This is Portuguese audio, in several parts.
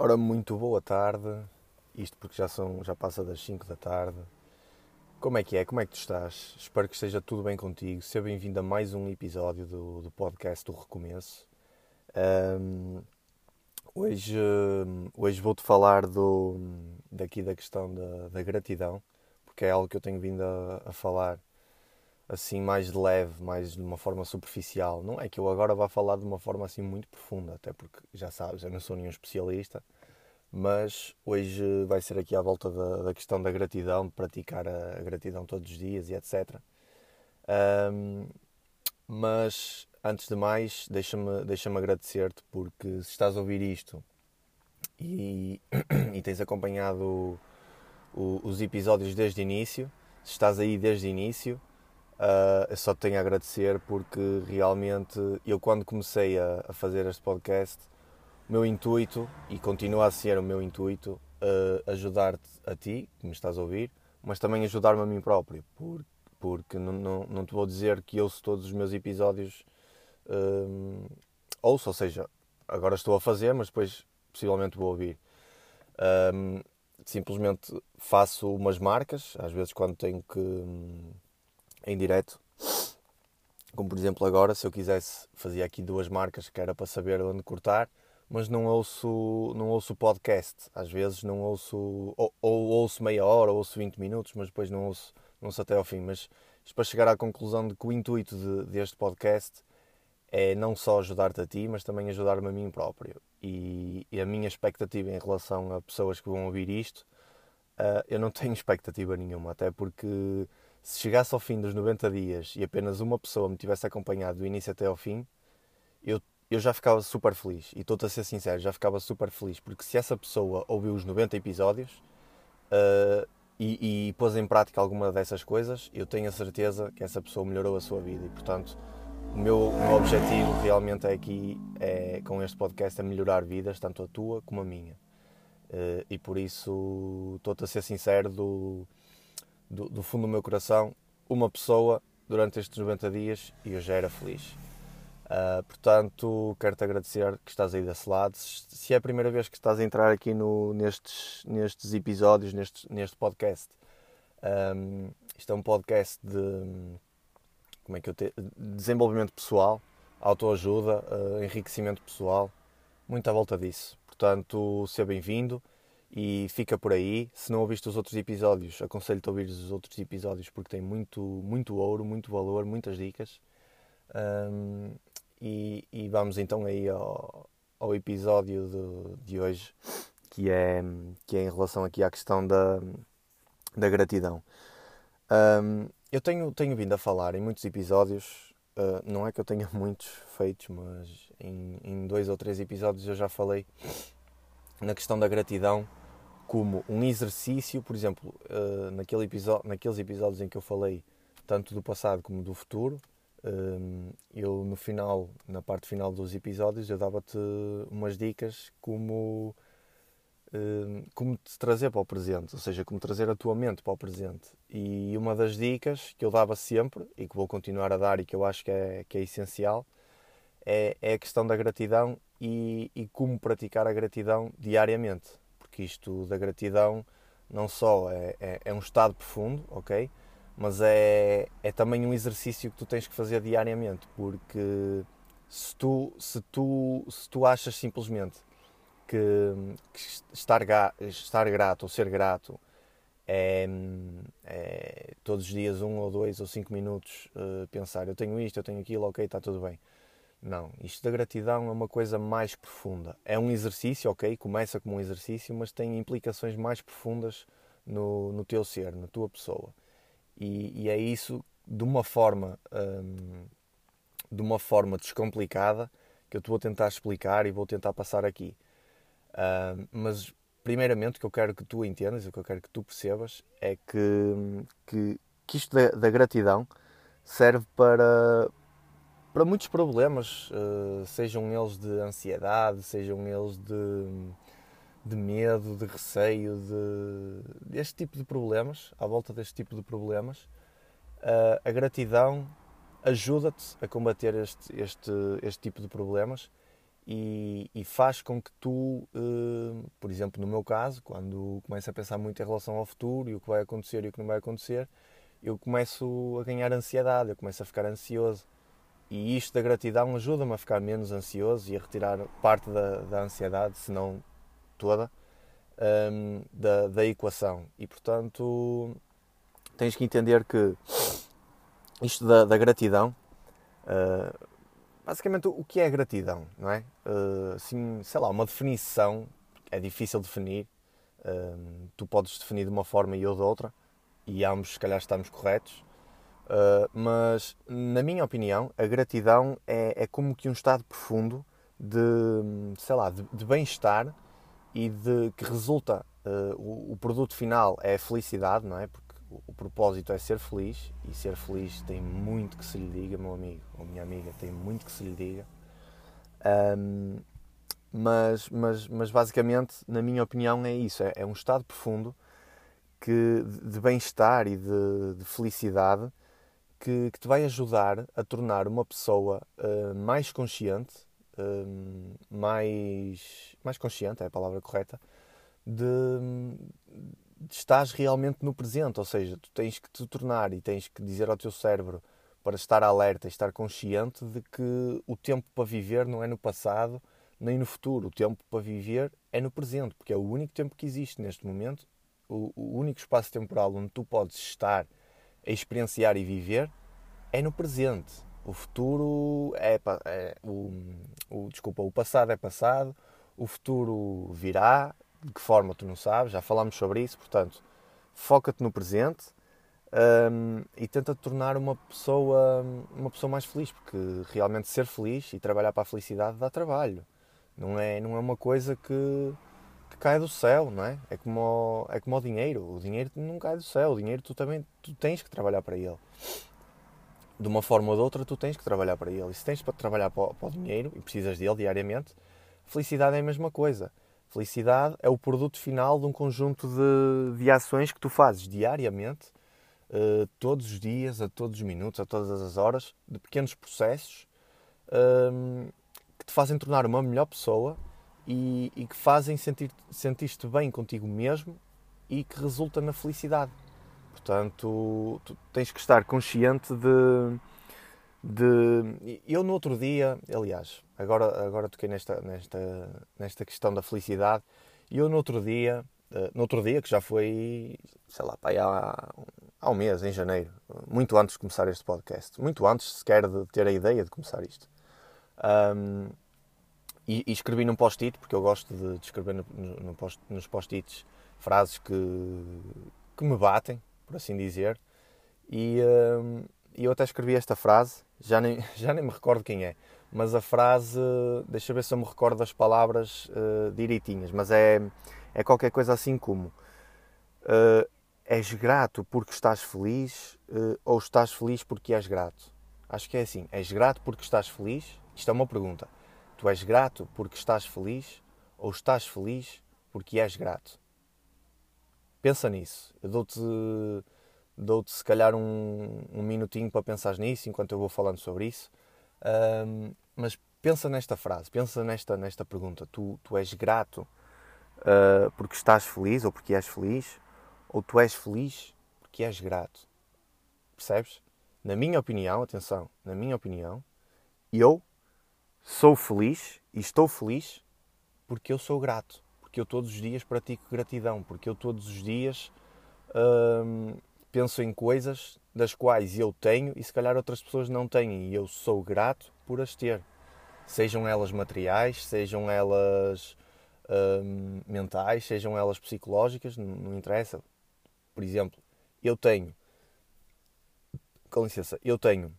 Ora, muito boa tarde. Isto porque já são, já passa das 5 da tarde. Como é que é? Como é que tu estás? Espero que esteja tudo bem contigo. Seja bem-vindo a mais um episódio do, do podcast do Recomeço. Um, hoje hoje vou-te falar do, daqui da questão da, da, gratidão, porque é algo que eu tenho vindo a, a falar assim mais leve, mais de uma forma superficial. Não é que eu agora vá falar de uma forma assim muito profunda, até porque já sabes, eu não sou nenhum especialista, mas hoje vai ser aqui à volta da, da questão da gratidão, de praticar a, gratidão todos os dias e etc. Um, mas antes de mais, deixa-me deixa agradecer-te porque se estás a ouvir isto e, e tens acompanhado o, os episódios desde o início, se estás aí desde o início, Uh, eu só tenho a agradecer porque realmente eu quando comecei a, a, fazer este podcast, o meu intuito, e continua a ser o meu intuito, uh, ajudar-te a ti, que me estás a ouvir, mas também ajudar-me a mim próprio, por, porque não, não, não, te vou dizer que ouço todos os meus episódios, uh, ouço, ou seja, agora estou a fazer, mas depois possivelmente vou ouvir. simplesmente faço umas marcas, às vezes quando tenho que em direto. Como por exemplo agora, se eu quisesse, fazia aqui duas marcas que era para saber onde cortar, mas não ouço, não ouço podcast. Às vezes não ouço, ou, ou ouço meia hora, ou ouço 20 minutos, mas depois não ouço, não ouço até ao fim. Mas para chegar à conclusão de que o intuito de, deste podcast é não só ajudar-te a ti, mas também ajudar-me a mim próprio. E, e, a minha expectativa em relação a pessoas que vão ouvir isto, uh, eu não tenho expectativa nenhuma, até porque se chegasse ao fim dos 90 dias e apenas uma pessoa me tivesse acompanhado do início até ao fim, eu, eu já ficava super feliz. E estou-te a ser sincero, já ficava super feliz. Porque se essa pessoa ouviu os 90 episódios uh, e, e pôs em prática alguma dessas coisas, eu tenho a certeza que essa pessoa melhorou a sua vida. E, portanto, o meu, o meu objetivo realmente é aqui, é, com este podcast, é melhorar vidas, tanto a tua como a minha. Uh, e por isso, estou-te a ser sincero do do, do, fundo do meu coração, uma pessoa durante estes 90 dias e eu já era feliz. Uh, portanto, quero-te agradecer que estás aí desse lado. Se é a primeira vez que estás a entrar aqui no, nestes, nestes episódios, neste, podcast, um, isto é um podcast de, como é que eu te, desenvolvimento pessoal, autoajuda, uh, enriquecimento pessoal, muito à volta disso. Portanto, seja bem-vindo e fica por aí. Se não ouviste os outros episódios, aconselho-te a ouvir os outros episódios porque tem muito, muito ouro, muito valor, muitas dicas. Um, e, e, vamos então aí ao, ao episódio de, hoje, que é, que é em relação aqui à questão da, da gratidão. Um, eu tenho, tenho vindo a falar em muitos episódios, uh, não é que eu tenha muitos feitos, mas em, em dois ou três episódios eu já falei na questão da gratidão como um exercício, por exemplo, uh, naquele episódio, naqueles episódios em que eu falei tanto do passado como do futuro, uh, eu no final, na parte final dos episódios, eu dava-te umas dicas como uh, como te trazer para o presente, ou seja, como trazer a tua mente para o presente. E uma das dicas que eu dava sempre e que vou continuar a dar e que eu acho que é, que é essencial é, é a questão da gratidão e, e como praticar a gratidão diariamente porque isto da gratidão não só é, é, é um estado profundo, ok? Mas é, é também um exercício que tu tens que fazer diariamente, porque se tu, se tu, se tu achas simplesmente que, que estar, estar grato ou ser grato é, é, todos os dias um ou dois ou cinco minutos uh, pensar eu tenho isto, eu tenho aquilo, ok, está tudo bem. Não, isto da gratidão é uma coisa mais profunda. É um exercício, ok? Começa como um exercício, mas tem implicações mais profundas no, no teu ser, na tua pessoa. E, e é isso de uma forma hum, de uma forma descomplicada que eu te vou tentar explicar e vou tentar passar aqui. Hum, mas primeiramente o que eu quero que tu entendas, o que eu quero que tu percebas é que, que, que isto da, da gratidão serve para, para muitos problemas, uh, sejam eles de ansiedade, sejam eles de, de medo, de receio, de, deste tipo de problemas, à volta deste tipo de problemas, uh, a gratidão ajuda-te a combater este, este, este tipo de problemas e, e faz com que tu, uh, por exemplo, no meu caso, quando começo a pensar muito em relação ao futuro e o que vai acontecer e o que não vai acontecer, eu começo a ganhar ansiedade, eu começo a ficar ansioso. E isto da gratidão ajuda-me a ficar menos ansioso e a retirar parte da, da ansiedade, se não toda, um, da, da equação. E portanto, tens que entender que isto da, da gratidão, uh, basicamente o que é gratidão, não é? Uh, assim, sei lá, uma definição é difícil definir. Uh, tu podes definir de uma forma e eu de outra, e ambos, se calhar, estamos corretos. Uh, mas, na minha opinião, a gratidão é, é, como que um estado profundo de, sei lá, de, de bem-estar e de que resulta uh, o, o, produto final é a felicidade, não é? Porque o, o, propósito é ser feliz e ser feliz tem muito que se lhe diga, meu amigo ou minha amiga, tem muito que se lhe diga. Um, mas, mas, mas basicamente, na minha opinião, é isso: é, é um estado profundo que, de bem-estar e de, de felicidade que, que, te vai ajudar a tornar uma pessoa uh, mais consciente, uh, mais, mais consciente é a palavra correta, de, de estás realmente no presente. Ou seja, tu tens que te tornar e tens que dizer ao teu cérebro para estar alerta e estar consciente de que o tempo para viver não é no passado nem no futuro. O tempo para viver é no presente, porque é o único tempo que existe neste momento o, o único espaço temporal onde tu podes estar experienciar e viver é no presente. O futuro é, é o, o, desculpa, o passado é passado, o futuro virá, de que forma tu não sabes, já falámos sobre isso, portanto, foca-te no presente um, e tenta te tornar uma pessoa, uma pessoa mais feliz, porque realmente ser feliz e trabalhar para a felicidade dá trabalho. Não é, não é uma coisa que, cai do céu, não é? É como, o, é como o dinheiro. O dinheiro não cai do céu. O dinheiro tu também tu tens que trabalhar para ele. De uma forma ou de outra, tu tens que trabalhar para ele. E se tens para trabalhar para, para o dinheiro e precisas dele diariamente, felicidade é a mesma coisa. Felicidade é o produto final de um conjunto de, de ações que tu fazes diariamente, uh, todos os dias, a todos os minutos, a todas as horas, de pequenos processos uh, que te fazem tornar uma melhor pessoa e, e que fazem sentir, sentir-te bem contigo mesmo e que resulta na felicidade. Portanto, tu tens que estar consciente de, de. Eu no outro dia, aliás, agora, agora toquei nesta, nesta, nesta questão da felicidade, e eu no outro dia, eh, no outro dia, que já foi, sei lá, há, há um mês, em janeiro, muito antes de começar este podcast, muito antes sequer de ter a ideia de começar isto. Um, e, e escrevi num post-it, porque eu gosto de, de escrever no, no post, nos post-its frases que, que me batem, por assim dizer. E uh, eu até escrevi esta frase, já nem, já nem me recordo quem é, mas a frase, deixa eu ver se eu me recordo das palavras uh, direitinhas, mas é, é qualquer coisa assim como uh, és grato porque estás feliz uh, ou estás feliz porque és grato? Acho que é assim, és grato porque estás feliz? Isto é uma pergunta. Tu és grato porque estás feliz ou estás feliz porque és grato? Pensa nisso. Eu dou-te dou-te se calhar um, um minutinho para pensar nisso enquanto eu vou falando sobre isso. Um, mas pensa nesta frase, pensa nesta, nesta pergunta. Tu, tu és grato uh, porque estás feliz ou porque és feliz? Ou tu és feliz porque és grato? Percebes? Na minha opinião, atenção, na minha opinião, eu sou feliz e estou feliz porque eu sou grato, porque eu todos os dias pratico gratidão, porque eu todos os dias hum, penso em coisas das quais eu tenho e se calhar outras pessoas não têm e eu sou grato por as ter. Sejam elas materiais, sejam elas hum, mentais, sejam elas psicológicas, não, não interessa. Por exemplo, eu tenho, com licença, eu tenho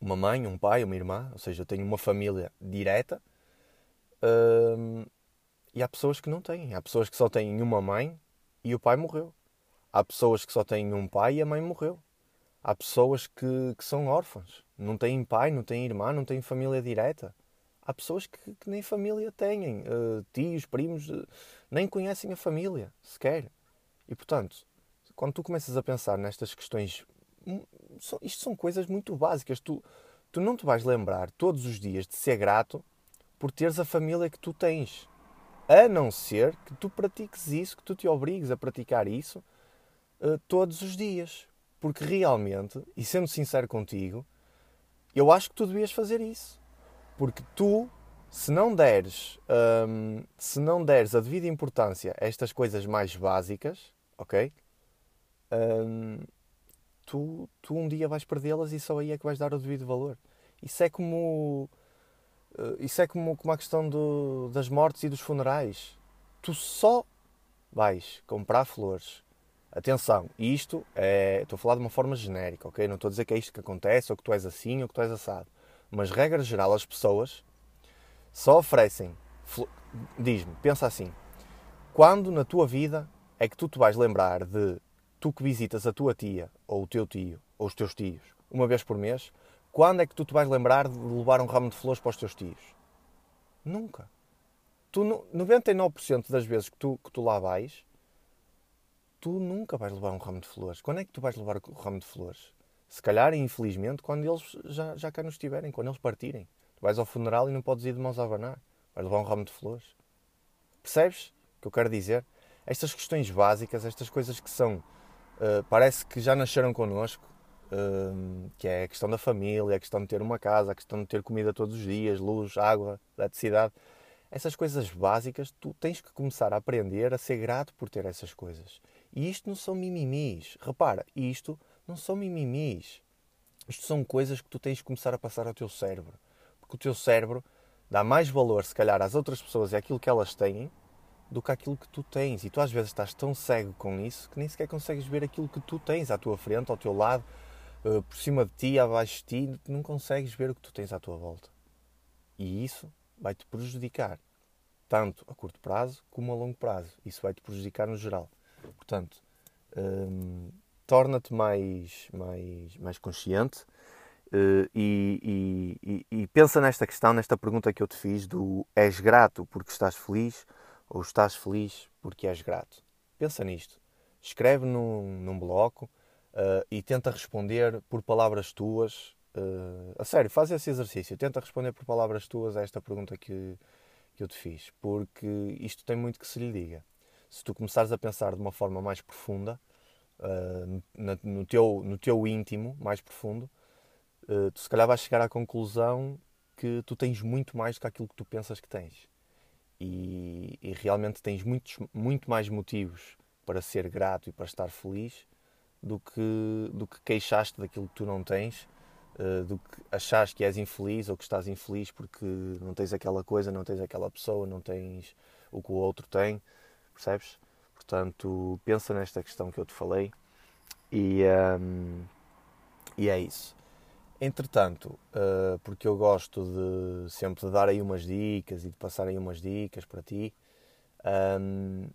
uma mãe, um pai, uma irmã, ou seja, eu tenho uma família direta. Hum, e há pessoas que não têm. Há pessoas que só têm uma mãe e o pai morreu. Há pessoas que só têm um pai e a mãe morreu. Há pessoas que, que são órfãs. Não têm pai, não têm irmã, não têm família direta. Há pessoas que, que nem família têm. Uh, tios, primos, uh, nem conhecem a família sequer. E portanto, quando tu começas a pensar nestas questões isto são coisas muito básicas. Tu, tu não te vais lembrar todos os dias de ser grato por teres a família que tu tens. A não ser que tu pratiques isso, que tu te obrigues a praticar isso uh, todos os dias. Porque realmente, e sendo sincero contigo, eu acho que tu devias fazer isso. Porque tu, se não deres, um, se não deres a devida importância a estas coisas mais básicas, ok? Um, tu, tu um dia vais perdê-las e só aí é que vais dar o devido valor. Isso é como. Uh, isso é como, como a questão do, das mortes e dos funerais. Tu só vais comprar flores. Atenção, isto é. Estou a falar de uma forma genérica, ok? Não estou a dizer que é isto que acontece, ou que tu és assim, ou que tu és assado. Mas, regra geral, as pessoas só oferecem. Diz-me, pensa assim. Quando na tua vida é que tu te vais lembrar de tu que visitas a tua tia, ou o teu tio, ou os teus tios, uma vez por mês, quando é que tu te vais lembrar de levar um ramo de flores para os teus tios? Nunca. Tu, 99% das vezes que tu, que tu lá vais, tu nunca vais levar um ramo de flores. Quando é que tu vais levar o ramo de flores? Se calhar, infelizmente, quando eles já, já cá não estiverem, quando eles partirem. Tu vais ao funeral e não podes ir de mãos a abanar. Vais levar um ramo de flores. Percebes o que eu quero dizer? Estas questões básicas, estas coisas que são. Uh, parece que já nasceram connosco, uh, que é a questão da família, a questão de ter uma casa, a questão de ter comida todos os dias, luz, água, eletricidade. Essas coisas básicas, tu tens que começar a aprender a ser grato por ter essas coisas. E isto não são mimimis. Repara, isto não são mimimis. Isto são coisas que tu tens de começar a passar ao teu cérebro. Porque o teu cérebro dá mais valor, se calhar, às outras pessoas e àquilo que elas têm do que aquilo que tu tens. E tu às vezes estás tão cego com isso que nem sequer consegues ver aquilo que tu tens à tua frente, ao teu lado, eh, por cima de ti, abaixo de ti. Não consegues ver o que tu tens à tua volta. E isso vai-te prejudicar, tanto a curto prazo como a longo prazo. Isso vai-te prejudicar no geral. Portanto, hum, torna-te mais, mais, mais consciente uh, e, e, e, pensa nesta questão, nesta pergunta que eu te fiz do és grato porque estás feliz ou estás feliz porque és grato. Pensa nisto. Escreve num, num bloco uh, e tenta responder por palavras tuas. Uh, a sério, faz esse exercício. Tenta responder por palavras tuas a esta pergunta que, que eu te fiz, porque isto tem muito que se lhe diga se tu começares a pensar de uma forma mais profunda, uh, no, no, teu, no teu íntimo mais profundo, tu se calhar vais chegar à conclusão que tu tens muito mais do que aquilo que tu pensas que tens. E, e realmente tens muitos, muito mais motivos para ser grato e para estar feliz do que, do que queixaste daquilo que tu não tens, uh, do que achas que és infeliz ou que estás infeliz porque não tens aquela coisa, não tens aquela pessoa, não tens o que o outro tem percebes? Portanto, pensa nesta questão que eu te falei e, um, e é isso. Entretanto, uh, porque eu gosto de sempre de dar aí umas dicas e de passar aí umas dicas para ti, um,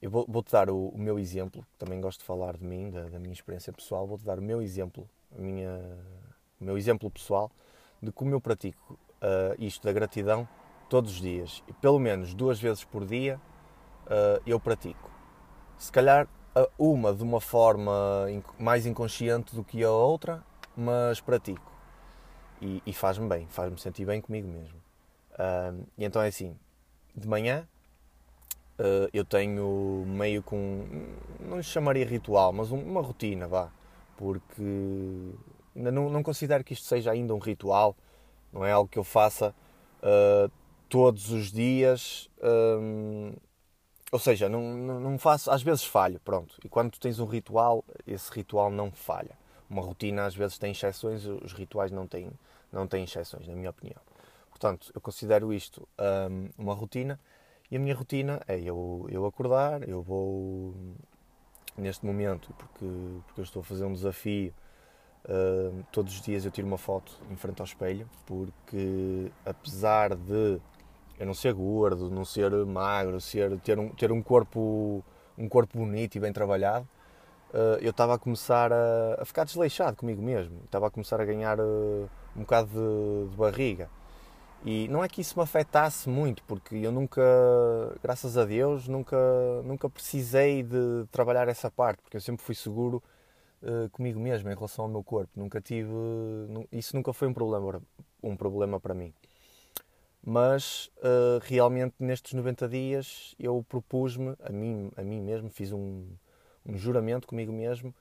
eu vou-te vou dar o, meu exemplo, também gosto de falar de mim, da, minha experiência pessoal, vou-te dar o meu exemplo, minha, o meu exemplo pessoal de como eu pratico uh, isto da gratidão todos os dias, e pelo menos duas vezes por dia uh, eu pratico. Se calhar uma de uma forma mais inconsciente do que a outra, mas pratico. E, e faz-me bem, faz-me sentir bem comigo mesmo. Uh, e então é assim, de manhã uh, eu tenho meio com, não lhe chamaria ritual, mas um, uma rotina, vá. Porque não, não considero que isto seja ainda um ritual, não é algo que eu faça uh, todos os dias. Ou seja, não, não, faço, às vezes falho, pronto. E quando tu tens um ritual, esse ritual não falha. Uma rotina às vezes tem exceções, os rituais não têm, não têm exceções, na minha opinião. Portanto, eu considero isto um, uma rotina e a minha rotina é eu, eu acordar, eu vou neste momento, porque, porque eu estou a fazer um desafio, uh, todos os dias eu tiro uma foto em frente ao espelho, porque apesar de eu não ser gordo, não ser magro, ser, ter, um, ter um, corpo, um corpo bonito e bem trabalhado, eu estava a começar a, a, ficar desleixado comigo mesmo. Estava a começar a ganhar uh, um bocado de, de, barriga. E não é que isso me afetasse muito, porque eu nunca, graças a Deus, nunca, nunca precisei de trabalhar essa parte, porque eu sempre fui seguro uh, comigo mesmo em relação ao meu corpo. Nunca tive. Isso nunca foi um problema, um problema para mim. mas realmente nestes 90 dias eu propus-me a mim, a mim mesmo, fiz um, um juramento comigo mesmo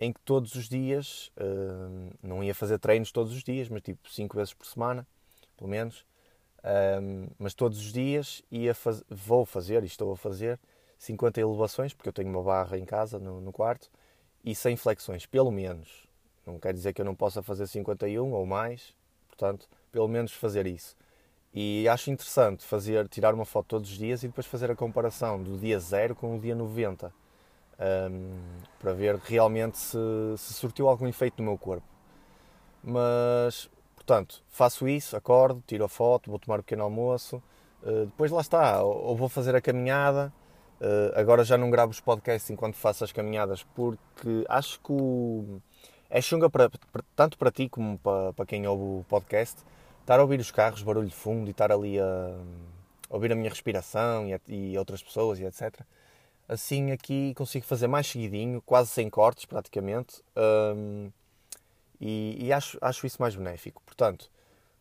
em que todos os dias, uh, não ia fazer treinos todos os dias, mas tipo 5 vezes por semana, pelo menos, um, mas todos os dias ia faz... vou fazer e estou a fazer 50 elevações, porque eu tenho uma barra em casa, no, no quarto, e 100 flexões, pelo menos. Não quer dizer que eu não possa fazer 51 ou mais, portanto, pelo menos fazer isso. E acho interessante fazer, tirar uma foto todos os dias e depois fazer a comparação do dia 0 com o dia 90 um, para ver realmente se, se surtiu algum efeito no meu corpo. Mas, portanto, faço isso, acordo, tiro a foto, vou tomar um pequeno almoço, uh, depois lá está, ou, ou, vou fazer a caminhada. Uh, agora já não gravo os podcasts enquanto faço as caminhadas porque acho que o, é chunga para, tanto para ti como para, para quem ouve o podcast estar a ouvir os carros, barulho de fundo e estar ali a, a ouvir a minha respiração e, e, outras pessoas e etc. Assim aqui consigo fazer mais seguidinho, quase sem cortes praticamente, um, e, e, acho, acho isso mais benéfico. Portanto,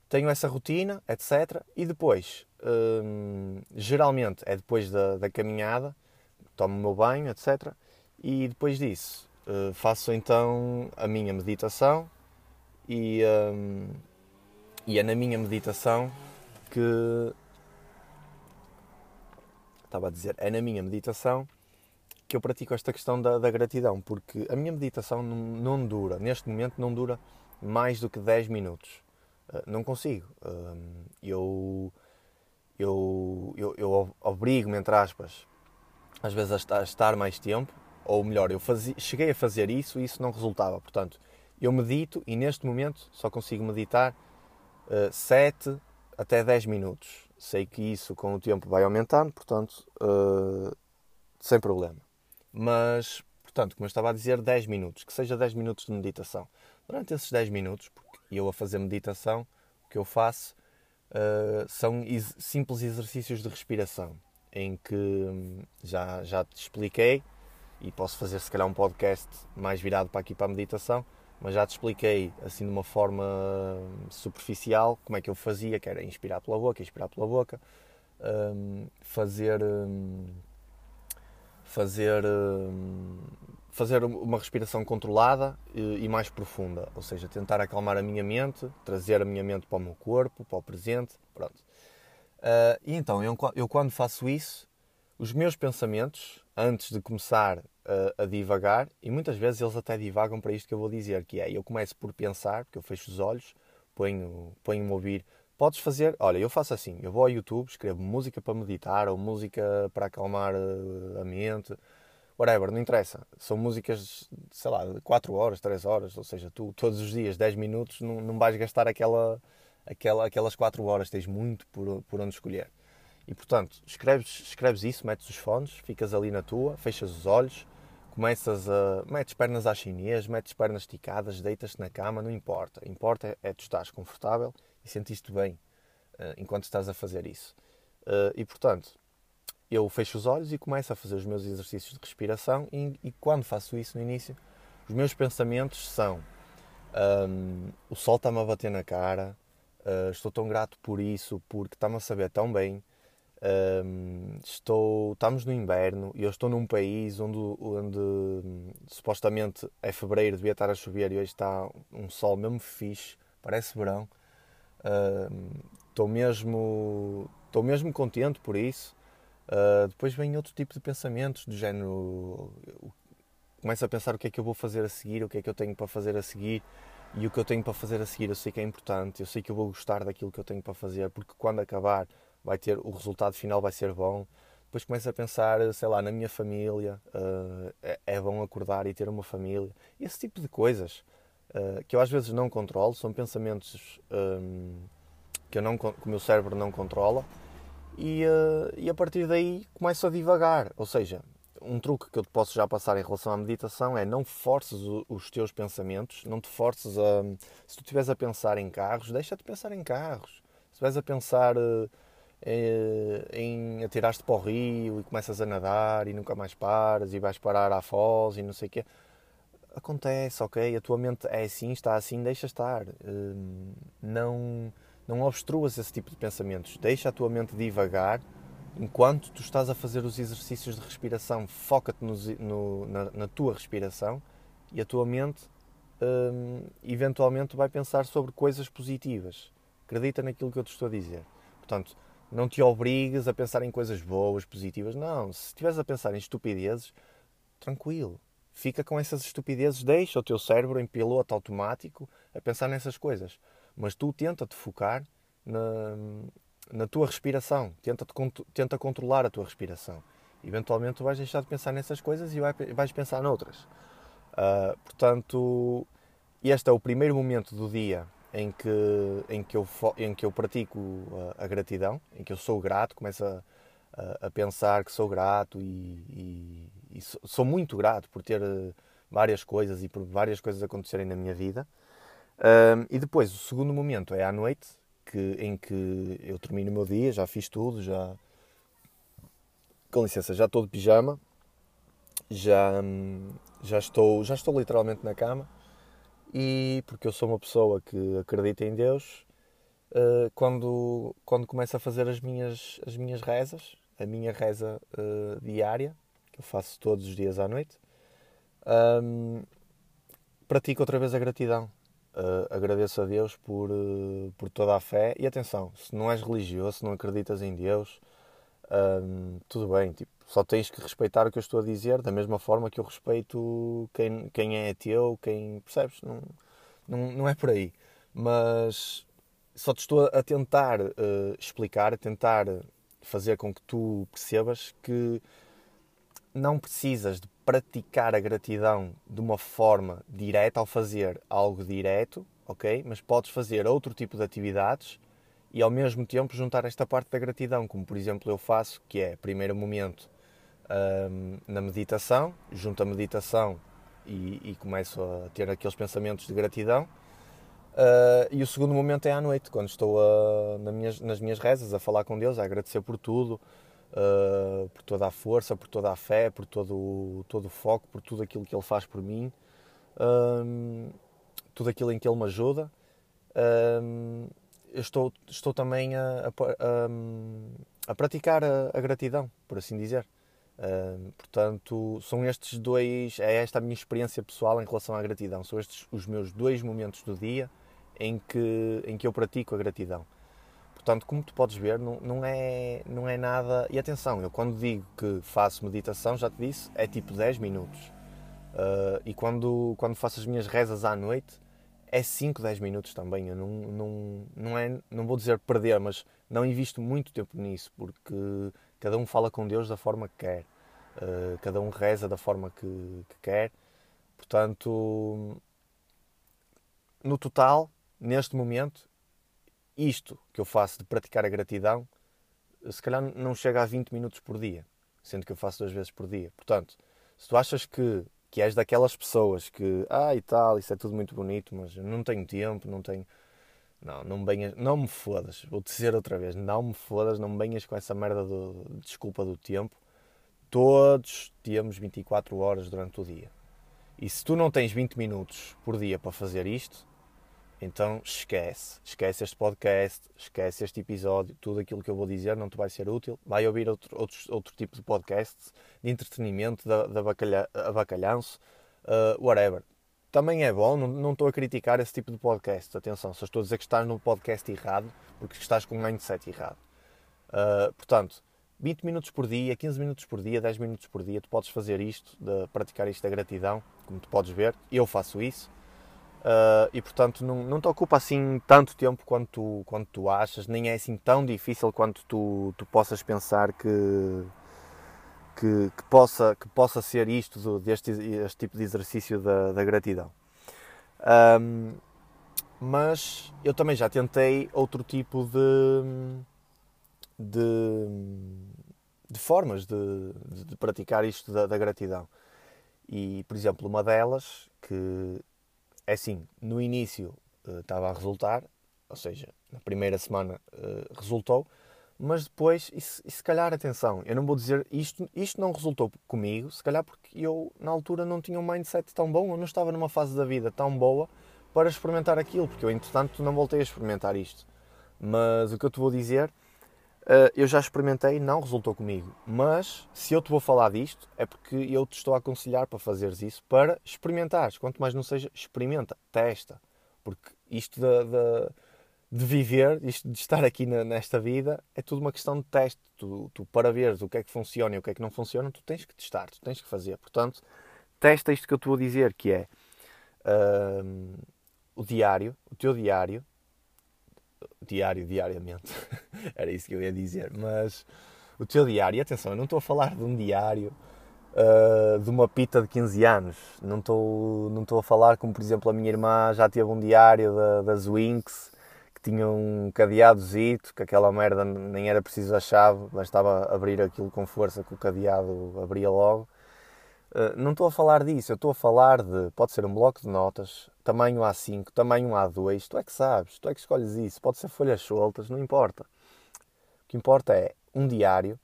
tenho essa rotina, etc. E depois, um, geralmente é depois da, da caminhada, tomo o meu banho, etc. E depois disso, uh, faço então a minha meditação e, um, e é na minha meditação que estava a dizer, é na minha meditação que eu pratico esta questão da, da gratidão, porque a minha meditação não, não, dura, neste momento não dura mais do que 10 minutos. Uh, não consigo. Uh, eu, eu, eu, eu obrigo-me, entre aspas, às vezes a estar, a estar, mais tempo, ou melhor, eu cheguei a fazer isso e isso não resultava. Portanto, eu medito e neste momento só consigo meditar uh, ah, 7 até 10 minutos. Sei que isso com o tempo vai aumentando, portanto, uh, sem problema. Mas, portanto, como eu estava a dizer, 10 minutos, que seja 10 minutos de meditação. Durante esses 10 minutos, porque eu a fazer meditação, o que eu faço uh, são ex simples exercícios de respiração, em que hum, já, já te expliquei, e posso fazer se calhar um podcast mais virado para aqui para a meditação, mas já te expliquei assim de uma forma superficial como é que eu fazia, que era inspirar pela boca, expirar pela boca, um, fazer um, fazer um, fazer uma respiração controlada e, mais profunda, ou seja, tentar acalmar a minha mente, trazer a minha mente para o meu corpo, para o presente, pronto. Uh, e então eu, eu quando faço isso, os meus pensamentos antes de começar a, a, divagar, e muitas vezes eles até divagam para isto que eu vou dizer, que é, eu começo por pensar, porque eu fecho os olhos, ponho-me ponho a ouvir. Podes fazer, olha, eu faço assim, eu vou ao YouTube, escrevo música para meditar, ou música para acalmar eh, a mente, whatever, não interessa. São músicas, sei lá, de 4 horas, 3 horas, ou seja, tu todos os dias, 10 minutos, não, não vais gastar aquela, aquela, aquelas 4 horas, tens muito por, por onde escolher. E portanto, escreves, escreves isso, metes os fones, ficas ali na tua, fechas os olhos, começas a. metes pernas à chinês, metes pernas esticadas, deitas-te na cama, não importa. Importa é, é tu estás confortável e sentiste bem uh, enquanto estás a fazer isso. Uh, e portanto, eu fecho os olhos e começo a fazer os meus exercícios de respiração e, e quando faço isso no início, os meus pensamentos são um, o sol está-me a bater na cara, uh, estou tão grato por isso, porque está-me a saber tão bem, um, estou, estamos no inverno e eu estou num país onde, onde um, supostamente é fevereiro, devia estar a chover e hoje está um sol mesmo fixe, parece verão. Estou mesmo estou mesmo contente por isso. Uh, depois vem outro tipo de pensamentos, do género. Começo a pensar o que é que eu vou fazer a seguir, o que é que eu tenho para fazer a seguir. E o que eu tenho para fazer a seguir eu sei que é importante, eu sei que eu vou gostar daquilo que eu tenho para fazer, porque quando acabar vai ter o resultado final vai ser bom. Depois começo a pensar, sei lá, na minha família, uh, é, é, bom acordar e ter uma família. Esse tipo de coisas uh, que eu às vezes não controlo, são pensamentos um, que, eu não, que o meu cérebro não controla e, uh, e a partir daí começo a divagar. Ou seja, um truque que eu te posso já passar em relação à meditação é não forces os teus pensamentos, não te forces a. Se tu estiveres a pensar em carros, deixa-te pensar em carros. Se estiveres a pensar eh, em atirar-te para o rio e começas a nadar e nunca mais paras e vais parar à foz e não sei o quê. Acontece, ok? A tua mente é assim, está assim, deixa estar. Eh, não, não obstruas esse tipo de pensamentos. Deixa a tua mente divagar enquanto tu estás a fazer os exercícios de respiração. Foca-te na, na, tua respiração e a tua mente hum, eventualmente vai pensar sobre coisas positivas. Acredita naquilo que eu te estou a dizer. Portanto, não te obrigues a pensar em coisas boas, positivas. Não, se estiveres a pensar em estupidezes, tranquilo. Fica com essas estupidezes, deixa o teu cérebro em piloto automático a pensar nessas coisas. Mas tu tenta-te focar na, na tua respiração, tenta, tenta controlar a tua respiração. Eventualmente tu vais deixar de pensar nessas coisas e vais pensar noutras. Uh, portanto, este é o primeiro momento do dia em que, em que, eu, em que eu pratico a, a gratidão, em que eu sou grato, começo a, a, a pensar que sou grato e, e, e, sou muito grato por ter eh, várias coisas e por várias coisas acontecerem na minha vida. Um, e depois, o segundo momento é à noite, que, em que eu termino o meu dia, já fiz tudo, já. Com licença, já estou de pijama, já, hum, já, estou, já estou literalmente na cama e porque eu sou uma pessoa que acredita em Deus, uh, quando, quando começo a fazer as minhas, as minhas rezas, a minha reza uh, diária, que eu faço todos os dias à noite, um, pratico outra vez a gratidão. Uh, agradeço a Deus por, por toda a fé. E atenção, se não és religioso, se não acreditas em Deus, um, tudo bem, tipo, só tens que respeitar o que eu estou a dizer, da mesma forma que eu respeito quem, quem é ateu, quem. Percebes? Não, não, não é por aí. Mas só te estou a tentar uh, explicar, a tentar fazer com que tu percebas que não precisas de praticar a gratidão de uma forma direta ao fazer algo direto, ok? Mas podes fazer outro tipo de atividades e ao mesmo tempo juntar esta parte da gratidão, como por exemplo eu faço, que é primeiro momento um, na meditação, junto a meditação e, e, começo a ter aqueles pensamentos de gratidão. Uh, e o segundo momento é à noite, quando estou a, nas, minhas, nas minhas rezas a falar com Deus, a agradecer por tudo, uh, por toda a força, por toda a fé, por todo todo o foco, por tudo aquilo que Ele faz por mim, um, tudo aquilo em que Ele me ajuda. Um, estou, estou também a, a, a, a praticar a, gratidão, por assim dizer. Uh, portanto, são estes dois, é esta a minha experiência pessoal em relação à gratidão. São estes os meus dois momentos do dia em que, em que eu pratico a gratidão. Portanto, como tu podes ver, não, não, é, não é nada. E atenção, eu quando digo que faço meditação, já te disse, é tipo 10 minutos. Uh, e quando, quando faço as minhas rezas à noite, é 5, 10 minutos também. Eu não, não, não, é, não vou dizer perder, mas não invisto muito tempo nisso, porque cada um fala com Deus da forma que quer, uh, cada um reza da forma que, que quer. Portanto, no total, neste momento, isto que eu faço de praticar a gratidão, se calhar não chega a 20 minutos por dia, sendo que eu faço duas vezes por dia. Portanto, se tu achas que, que és daquelas pessoas que, ah e tal, isso é tudo muito bonito, mas não tenho tempo, não tenho. Não, não venhas, não me fodas, vou dizer outra vez, não me fodas, não me venhas com essa merda de desculpa do tempo. Todos temos 24 horas durante o dia. E se tu não tens 20 minutos por dia para fazer isto, então esquece, esquece este podcast, esquece este episódio, tudo aquilo que eu vou dizer não te vai ser útil. Vai ouvir outro, outros, outro tipo de podcasts, de entretenimento, de, de abacalha, abacalhanço, uh, whatever. Também é bom, não, estou a criticar esse tipo de podcast. Atenção, só estou a dizer que estás no podcast errado, porque estás com um mindset errado. Uh, portanto, 20 minutos por dia, 15 minutos por dia, 10 minutos por dia, tu podes fazer isto, de praticar isto da gratidão, como tu podes ver, eu faço isso. Uh, e portanto não, não te ocupa assim tanto tempo quanto tu, quanto tu achas, nem é assim tão difícil quanto tu, tu possas pensar que, que, que, possa, que possa ser isto, deste este tipo de exercício da, da gratidão. Um, mas eu também já tentei outro tipo de, de, de formas de, de, praticar isto da, da gratidão. E, por exemplo, uma delas que é assim, no início uh, estava a resultar, ou seja, na primeira semana uh, resultou, mas depois, e se, e se, calhar, atenção, eu não vou dizer isto, isto não resultou comigo, se calhar porque eu na altura não tinha um mindset tão bom, eu não estava numa fase da vida tão boa para experimentar aquilo, porque eu entretanto não voltei a experimentar isto. Mas o que eu te vou dizer, eu já experimentei, não resultou comigo. Mas se eu te vou falar disto, é porque eu te estou a aconselhar para fazeres isso, para experimentares. Quanto mais não seja, experimenta, testa. Porque isto da, da de viver, isto de estar aqui na, nesta vida, é tudo uma questão de teste. Tu, tu, para veres o que é que funciona e o que é que não funciona, tu tens que testar, tu tens que fazer. Portanto, testa isto que eu te vou dizer, que é uh, o diário, o teu diário, diário, diariamente, era isso que eu ia dizer, mas o teu diário, atenção, eu não estou a falar de um diário uh, de uma pita de 15 anos, não estou, não estou a falar como, por exemplo, a minha irmã já teve um diário da, das Winx, tinha um cadeadozito, que aquela merda nem era preciso a chave, bastava abrir aquilo com força que o cadeado abria logo. Uh, não estou a falar disso, eu estou a falar de. Pode ser um bloco de notas, tamanho A5, tamanho A2, tu é que sabes, tu é que escolhes isso. Pode ser folhas soltas, não importa. O que importa é um diário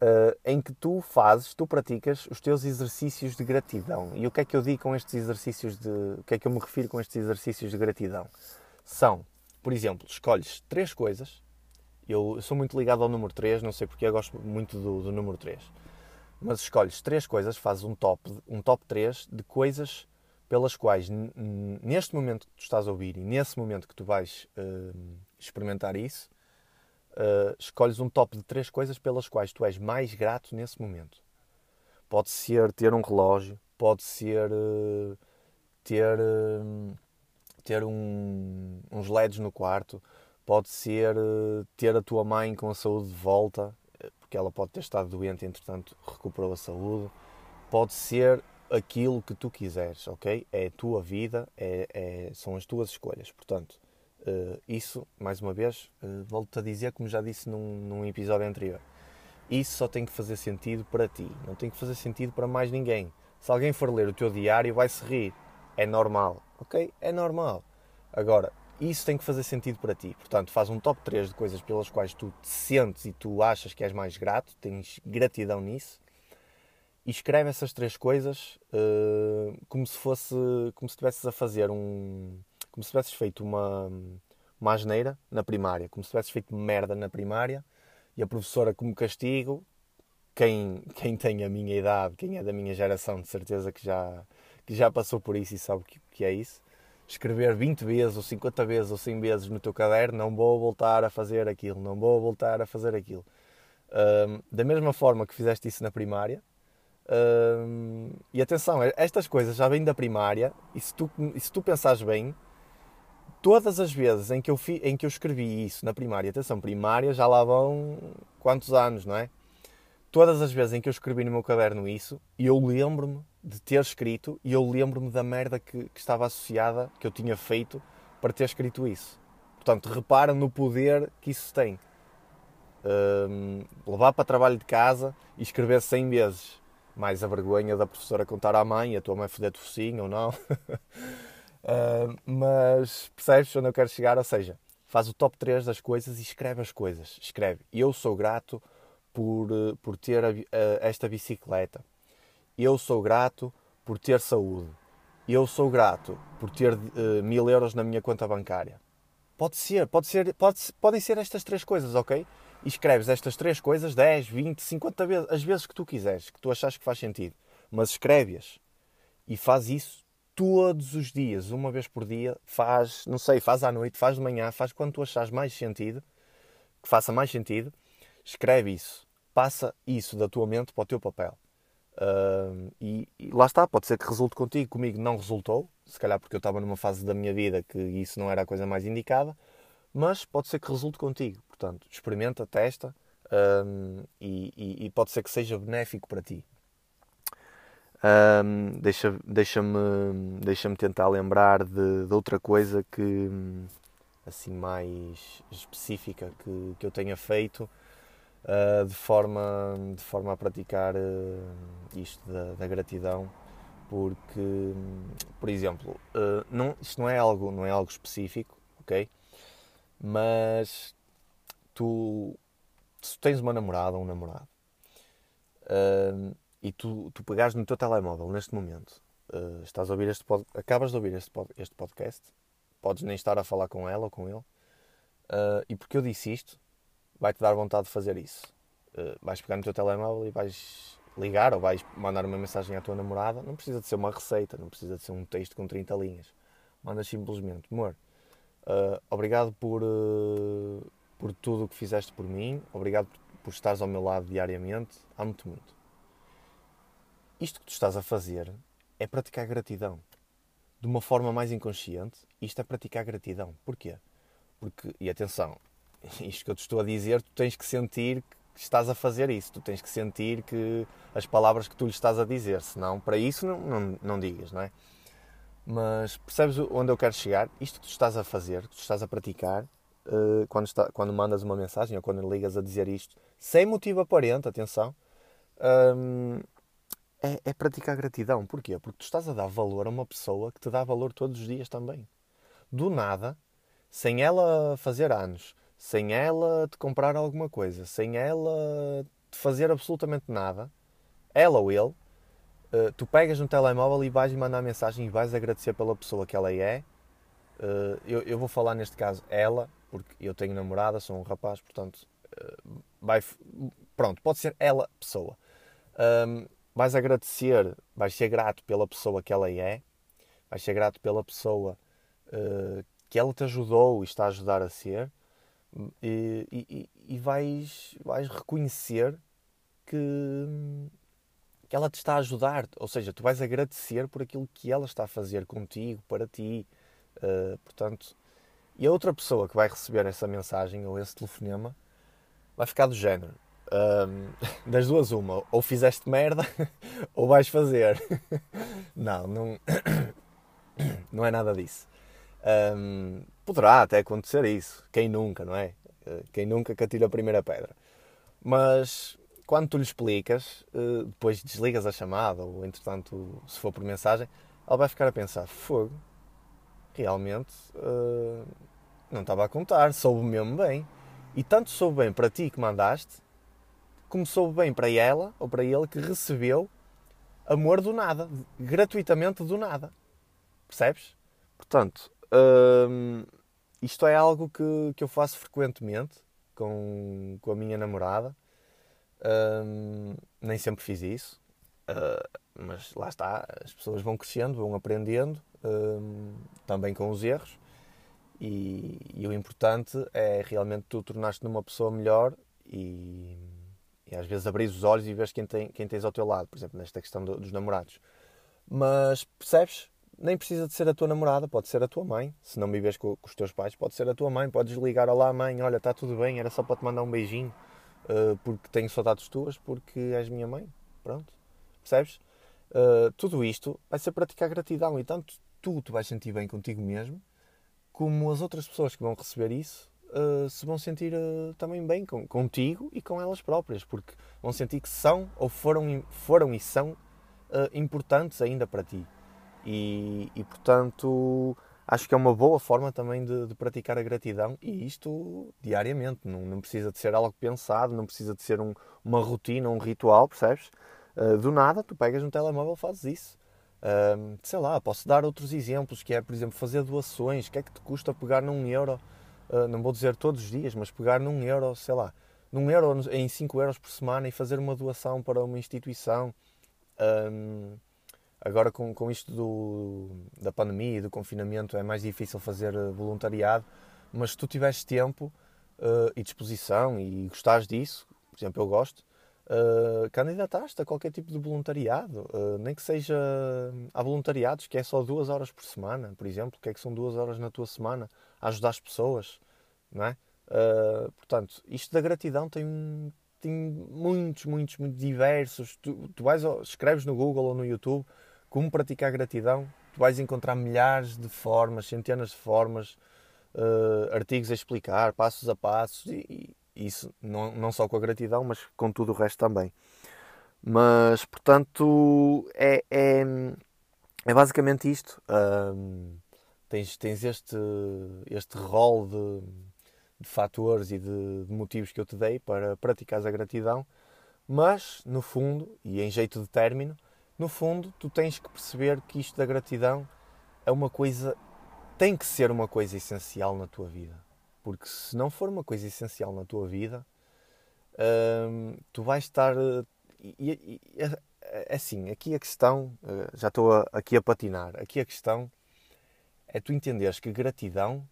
uh, em que tu fazes, tu praticas os teus exercícios de gratidão. E o que é que eu digo com estes exercícios de. O que é que eu me refiro com estes exercícios de gratidão? São por exemplo, escolhes três coisas. Eu sou muito ligado ao número 3, não sei porque eu gosto muito do, do número 3. Mas escolhes três coisas, fazes um top, um top 3 de coisas pelas quais, neste momento que tu estás a ouvir e nesse momento que tu vais uh, experimentar isso, uh, escolhes um top de três coisas pelas quais tu és mais grato nesse momento. Pode ser ter um relógio, pode ser uh, ter ter um, uns LEDs no quarto, pode ser uh, ter a tua mãe com a saúde de volta, eh, porque ela pode ter estado doente entretanto recuperou a saúde, pode ser aquilo que tu quiseres, ok? É a tua vida, é, é são as tuas escolhas. Portanto, uh, isso, mais uma vez, uh, volto-te a dizer, como já disse num, num episódio anterior, isso só tem que fazer sentido para ti, não tem que fazer sentido para mais ninguém. Se alguém for ler o teu diário, vai se rir. É normal ok? É normal. Agora, isso tem que fazer sentido para ti. Portanto, faz um top 3 de coisas pelas quais tu te sentes e tu achas que és mais grato, tens gratidão nisso. E escreve essas três coisas uh, como se fosse, como se estivesses a fazer um, como se tivesses feito uma, uma asneira na primária, como se tivesses feito merda na primária e a professora como castigo, quem, quem tem a minha idade, quem é da minha geração, de certeza que já, que já passou por isso e sabe que, que é isso. Escrever 20 vezes, ou 50 vezes, ou 100 vezes no teu caderno, não vou voltar a fazer aquilo, não vou voltar a fazer aquilo. Um, da mesma forma que fizeste isso na primária, e atenção, estas coisas já vêm da primária, e se tu, e se tu pensares bem, todas as vezes em que, eu fi, em que eu escrevi isso na primária, atenção, primária já lá vão quantos anos, não é? Todas as vezes em que eu escrevi no meu caderno isso, eu lembro-me de ter escrito e eu lembro-me da merda que, que, estava associada, que eu tinha feito para ter escrito isso. Portanto, repara no poder que isso tem. Um, levar para trabalho de casa e escrever 100 vezes. Mais a vergonha da professora contar à mãe, a tua mãe foder-te focinho ou não. uh, mas percebes onde eu quero chegar? Ou seja, faz o top 3 das coisas e escreve as coisas. Escreve. Eu sou grato por, eh, por ter a, a, esta bicicleta eu sou grato por ter saúde. Eu sou grato por ter uh, mil euros na minha conta bancária. Pode ser, pode ser, pode, podem ser estas três coisas, ok? E escreves estas três coisas 10, 20, 50 vezes, as vezes que tu quiseres, que tu achas que faz sentido. Mas escreve-as e faz isso todos os dias, uma vez por dia. Faz, não sei, faz à noite, faz de manhã, faz quando tu achares mais sentido, que faça mais sentido. Escreve isso. Passa isso da tua mente para o teu papel. Uh, e, e, lá está, pode ser que resulte contigo, comigo não resultou, se calhar porque eu estava numa fase da minha vida que isso não era a coisa mais indicada, mas pode ser que resulte contigo. Portanto, experimenta, testa e, e, e, pode ser que seja benéfico para ti. Um, deixa-me deixa deixa tentar lembrar de, de, outra coisa que assim mais específica que, que eu tenha feito uh, de, forma, de forma a praticar uh, isto da, da, gratidão, porque, por exemplo, uh, não, isto não é, algo, não é algo específico, ok? Mas tu, se tens uma namorada ou um namorado e tu, tu pegares no teu telemóvel neste momento, estás a ouvir este pod, acabas de ouvir este, pod, este podcast, podes nem estar a falar com ela ou com ele, Uh, e porque eu disse isto, vai-te dar vontade de fazer isso. Uh, vais pegar no teu telemóvel e vais ligar ou vais mandar uma mensagem à tua namorada. Não precisa de ser uma receita, não precisa de ser um texto com 30 linhas. Mandas simplesmente, amor, uh, obrigado por, por tudo o que fizeste por mim, obrigado por, estares ao meu lado diariamente, amo-te muito. Isto que tu estás a fazer é praticar gratidão. De uma forma mais inconsciente, isto é praticar gratidão. Porquê? Porque, e atenção, isto que eu te estou a dizer, tu tens que sentir que estás a fazer isso, tu tens que sentir que as palavras que tu lhe estás a dizer, senão para isso não, não, não digas, não é? Mas percebes onde eu quero chegar? Isto que tu estás a fazer, que tu estás a praticar, uh, quando, está, quando mandas uma mensagem ou quando ligas a dizer isto, sem motivo aparente, atenção, um, é, é praticar gratidão. Porquê? Porque tu estás a dar valor a uma pessoa que te dá valor todos os dias também. Do nada, sem ela fazer anos, sem ela te comprar alguma coisa, sem ela te fazer absolutamente nada, ela ou ele, uh, tu pegas no telemóvel e vais mandar mensagem e vais agradecer pela pessoa que ela é. Uh, eu, eu, vou falar neste caso ela, porque eu tenho namorada, sou um rapaz, portanto, uh, vai, pronto, pode ser ela pessoa. Um, vais agradecer, vais ser grato pela pessoa que ela é, vais ser grato pela pessoa uh, que ela te ajudou e está a ajudar a ser, e, e, e vais, vais reconhecer que, que ela te está a ajudar, ou seja, tu vais agradecer por aquilo que ela está a fazer contigo, para ti, uh, portanto, e a outra pessoa que vai receber essa mensagem ou esse telefonema vai ficar do género um, das duas, uma, ou fizeste merda ou vais fazer. não, não, não é nada disso. Um, poderá até acontecer isso. Quem nunca, não é? Eh, quem nunca que atira a primeira pedra. Mas quando tu lhe explicas, eh, depois desligas a chamada, ou entretanto, se for por mensagem, ela vai ficar a pensar: fogo, realmente uh, não estava a contar, soube mesmo bem. E tanto soube bem para ti que mandaste, começou bem para ela ou para ele que recebeu amor do nada, gratuitamente do nada. Percebes? Portanto, hum, isto é algo que, que eu faço frequentemente com, com a minha namorada. Hum, nem sempre fiz isso, uh, mas lá está, as pessoas vão crescendo, vão aprendendo, hum, também com os erros. E, e, o importante é realmente tu tornar-te numa pessoa melhor e e às vezes abrir os olhos e vês quem, tem, quem tens ao teu lado, por exemplo, nesta questão do, dos namorados. Mas percebes? Nem precisa de ser a tua namorada, pode ser a tua mãe. Se não vives com, com os teus pais, pode ser a tua mãe. Podes ligar: Olá, mãe, olha, está tudo bem, era só para te mandar um beijinho, uh, porque tenho saudades tuas, porque és minha mãe. Pronto. Percebes? Uh, tudo isto vai ser praticar gratidão e tanto tu te vais sentir bem contigo mesmo, como as outras pessoas que vão receber isso uh, se vão sentir uh, também bem com, contigo e com elas próprias, porque vão sentir que são ou foram, foram e são uh, importantes ainda para ti. E, e, portanto, acho que é uma boa forma também de, de praticar a gratidão e isto diariamente. Não, não, precisa de ser algo pensado, não precisa de ser um, uma rotina, um ritual, percebes? do nada, tu pegas no telemóvel fazes isso. Uh, sei lá, posso dar outros exemplos, que é, por exemplo, fazer doações. O que é que te custa pegar num euro ah, não vou dizer todos os dias, mas pegar num euro, sei lá, num euro em 5 euros por semana e fazer uma doação para uma instituição. Um, agora com, com isto do, da pandemia e do confinamento é mais difícil fazer ah, voluntariado, mas se tu tiveres tempo uh, e disposição e gostares disso, por exemplo, eu gosto, uh, candidataste a qualquer tipo de voluntariado, uh, nem que seja. Há voluntariados que é só duas horas por semana, por exemplo, que é que são duas horas na tua semana a ajudar as pessoas, não é? Uh, portanto, isto da gratidão tem, tem muitos, muitos, muito diversos. Tu, tu vais, escreves no Google ou no YouTube como praticar gratidão, tu vais encontrar milhares de formas, centenas de formas, artigos a explicar, passos a passos, e, e, isso não, não só com a gratidão, mas com tudo o resto também. Mas, portanto, é, é, é basicamente isto. Uh, tens, tens este, este rol de, de fatores e de, de, motivos que eu te dei para praticares a gratidão, mas no fundo, e em jeito de término, no fundo tu tens que perceber que isto da gratidão é uma coisa, tem que ser uma coisa essencial na tua vida. Porque se não for uma coisa essencial na tua vida, hum, tu vais estar. E, e, é, é assim, aqui a questão, eh, já estou aqui a patinar, aqui a questão é tu entenderes que gratidão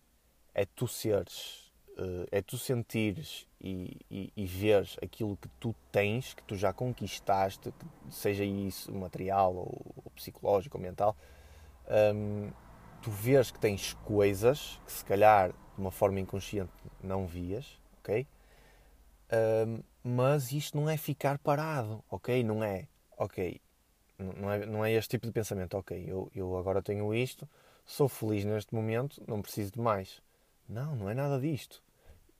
é tu seres, eh, é tu sentires e, e, e veres aquilo que tu tens, que tu já conquistaste, seja isso material ou, ou psicológico ou mental, hum, tu vês que tens coisas que se calhar de uma forma inconsciente não vias, ok? Um, mas isto não é ficar parado, ok? Não é, ok, não é, não é este tipo de pensamento, ok, eu, eu agora tenho isto, sou feliz neste momento, não preciso de mais. Não, não é nada disto.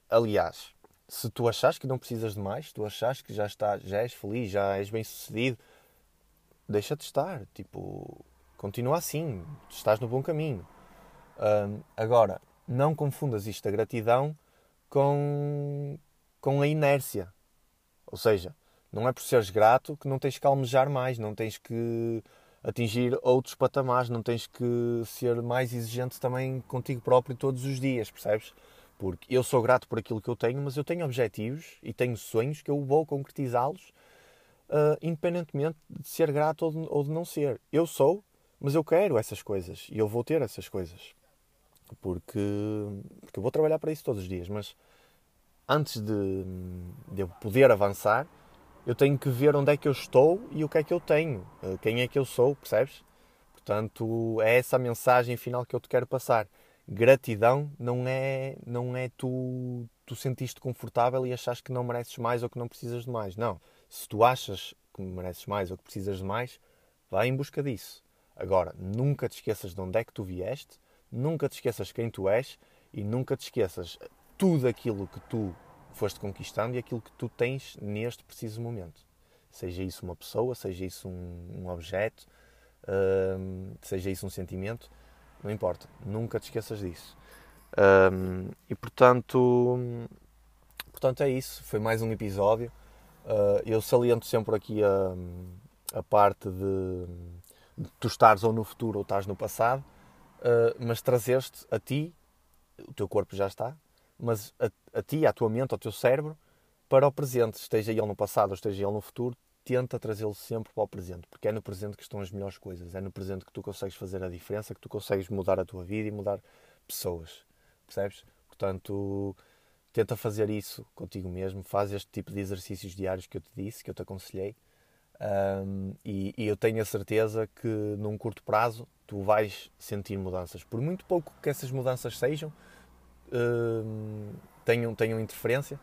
Aliás, se tu achas que não precisas de mais, tu achas que já, está, já és feliz, já és bem sucedido, deixa-te estar. Tipo, continua assim, estás no bom caminho. Um, agora, não confundas isto da gratidão com, com a inércia. Ou seja, não é por seres grato que não tens que almejar mais, não tens que atingir outros patamares, não tens que ser mais exigente também contigo próprio todos os dias, percebes? Porque eu sou grato por aquilo que eu tenho, mas eu tenho objetivos e tenho sonhos que eu vou concretizá-los uh, independentemente de ser grato ou de, ou de, não ser. Eu sou, mas eu quero essas coisas e eu vou ter essas coisas. Porque, porque eu vou trabalhar para isso todos os dias. Mas antes de, de eu poder avançar, eu tenho que ver onde é que eu estou e o que é que eu tenho, uh, quem é que eu sou, percebes? Portanto, é essa a mensagem final que eu te quero passar gratidão não é não é tu tu sentiste confortável e achas que não mereces mais ou que não precisas de mais. Não. Se tu achas que mereces mais ou que precisas de mais, vai em busca disso. Agora, nunca te esqueças de onde é que tu vieste, nunca te esqueças quem tu és e nunca te esqueças tudo aquilo que tu foste conquistando e aquilo que tu tens neste preciso momento. Seja isso uma pessoa, seja isso um, um objeto, hum, seja isso um sentimento não importa, nunca te esqueças disso. Um, e portanto, portanto é isso. Foi mais um episódio. Uh, eu saliento sempre aqui a, a parte de, de, tu estares ou no futuro ou estás no passado, uh, mas trazer-te a ti, o teu corpo já está, mas a, a ti, à tua mente, ao teu cérebro, para o presente, esteja ele no passado ou esteja ele no futuro, tenta trazê-lo sempre para o presente, porque é no presente que estão as melhores coisas, é no presente que tu consegues fazer a diferença, que tu consegues mudar a tua vida e mudar pessoas, percebes? Portanto, tenta fazer isso contigo mesmo, faz este tipo de exercícios diários que eu te disse, que eu te aconselhei, um, e, e, eu tenho a certeza que num curto prazo tu vais sentir mudanças, por muito pouco que essas mudanças sejam, um, tenham, tenham interferência,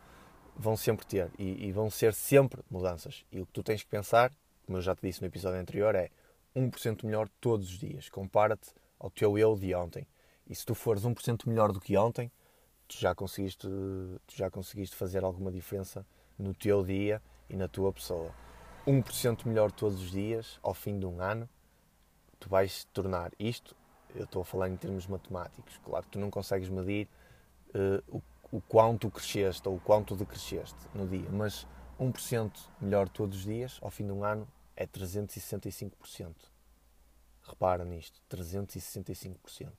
vão sempre ter e, e, vão ser sempre mudanças. E o que tu tens que pensar, como eu já te disse no episódio anterior, é 1% melhor todos os dias. Compara-te ao teu eu de ontem. E se tu fores 1% melhor do que ontem, tu já conseguiste, tu já conseguiste fazer alguma diferença no teu dia e na tua pessoa. 1% melhor todos os dias, ao fim de um ano, tu vais tornar isto. Eu estou a falar em termos matemáticos. Claro que tu não consegues medir uh, o o quanto cresceste ou o quanto decresceste no dia, mas 1% melhor todos os dias, ao fim de um ano, é 365%. Repara nisto, 365%.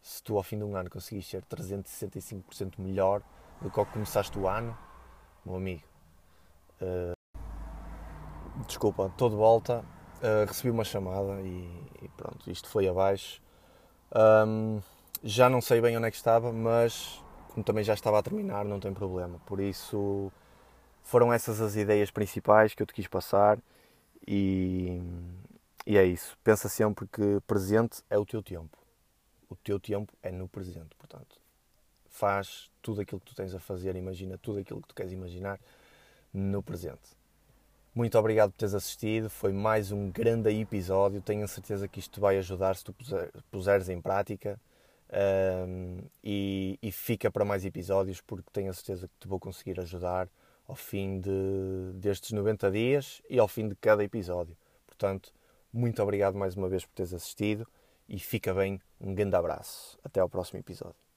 Se tu ao fim de um ano conseguiste ser 365% melhor do que ao que começaste o ano, meu amigo, uh, desculpa, estou de volta, uh, recebi uma chamada e, e, pronto, isto foi abaixo. Um, já não sei bem onde é que estava, mas como também já estava a terminar, não tem problema. Por isso, foram essas as ideias principais que eu te quis passar e, e é isso. Pensa sempre que presente é o teu tempo. O teu tempo é no presente, portanto. Faz tudo aquilo que tu tens a fazer, imagina tudo aquilo que tu queres imaginar no presente. Muito obrigado por teres assistido. Foi mais um grande episódio. Tenho a certeza que isto vai ajudar se tu puseres em prática. Um, e, e, fica para mais episódios porque tenho a certeza que te vou conseguir ajudar ao fim de, destes 90 dias e ao fim de cada episódio. Portanto, muito obrigado mais uma vez por teres assistido e fica bem. Um grande abraço. Até ao próximo episódio.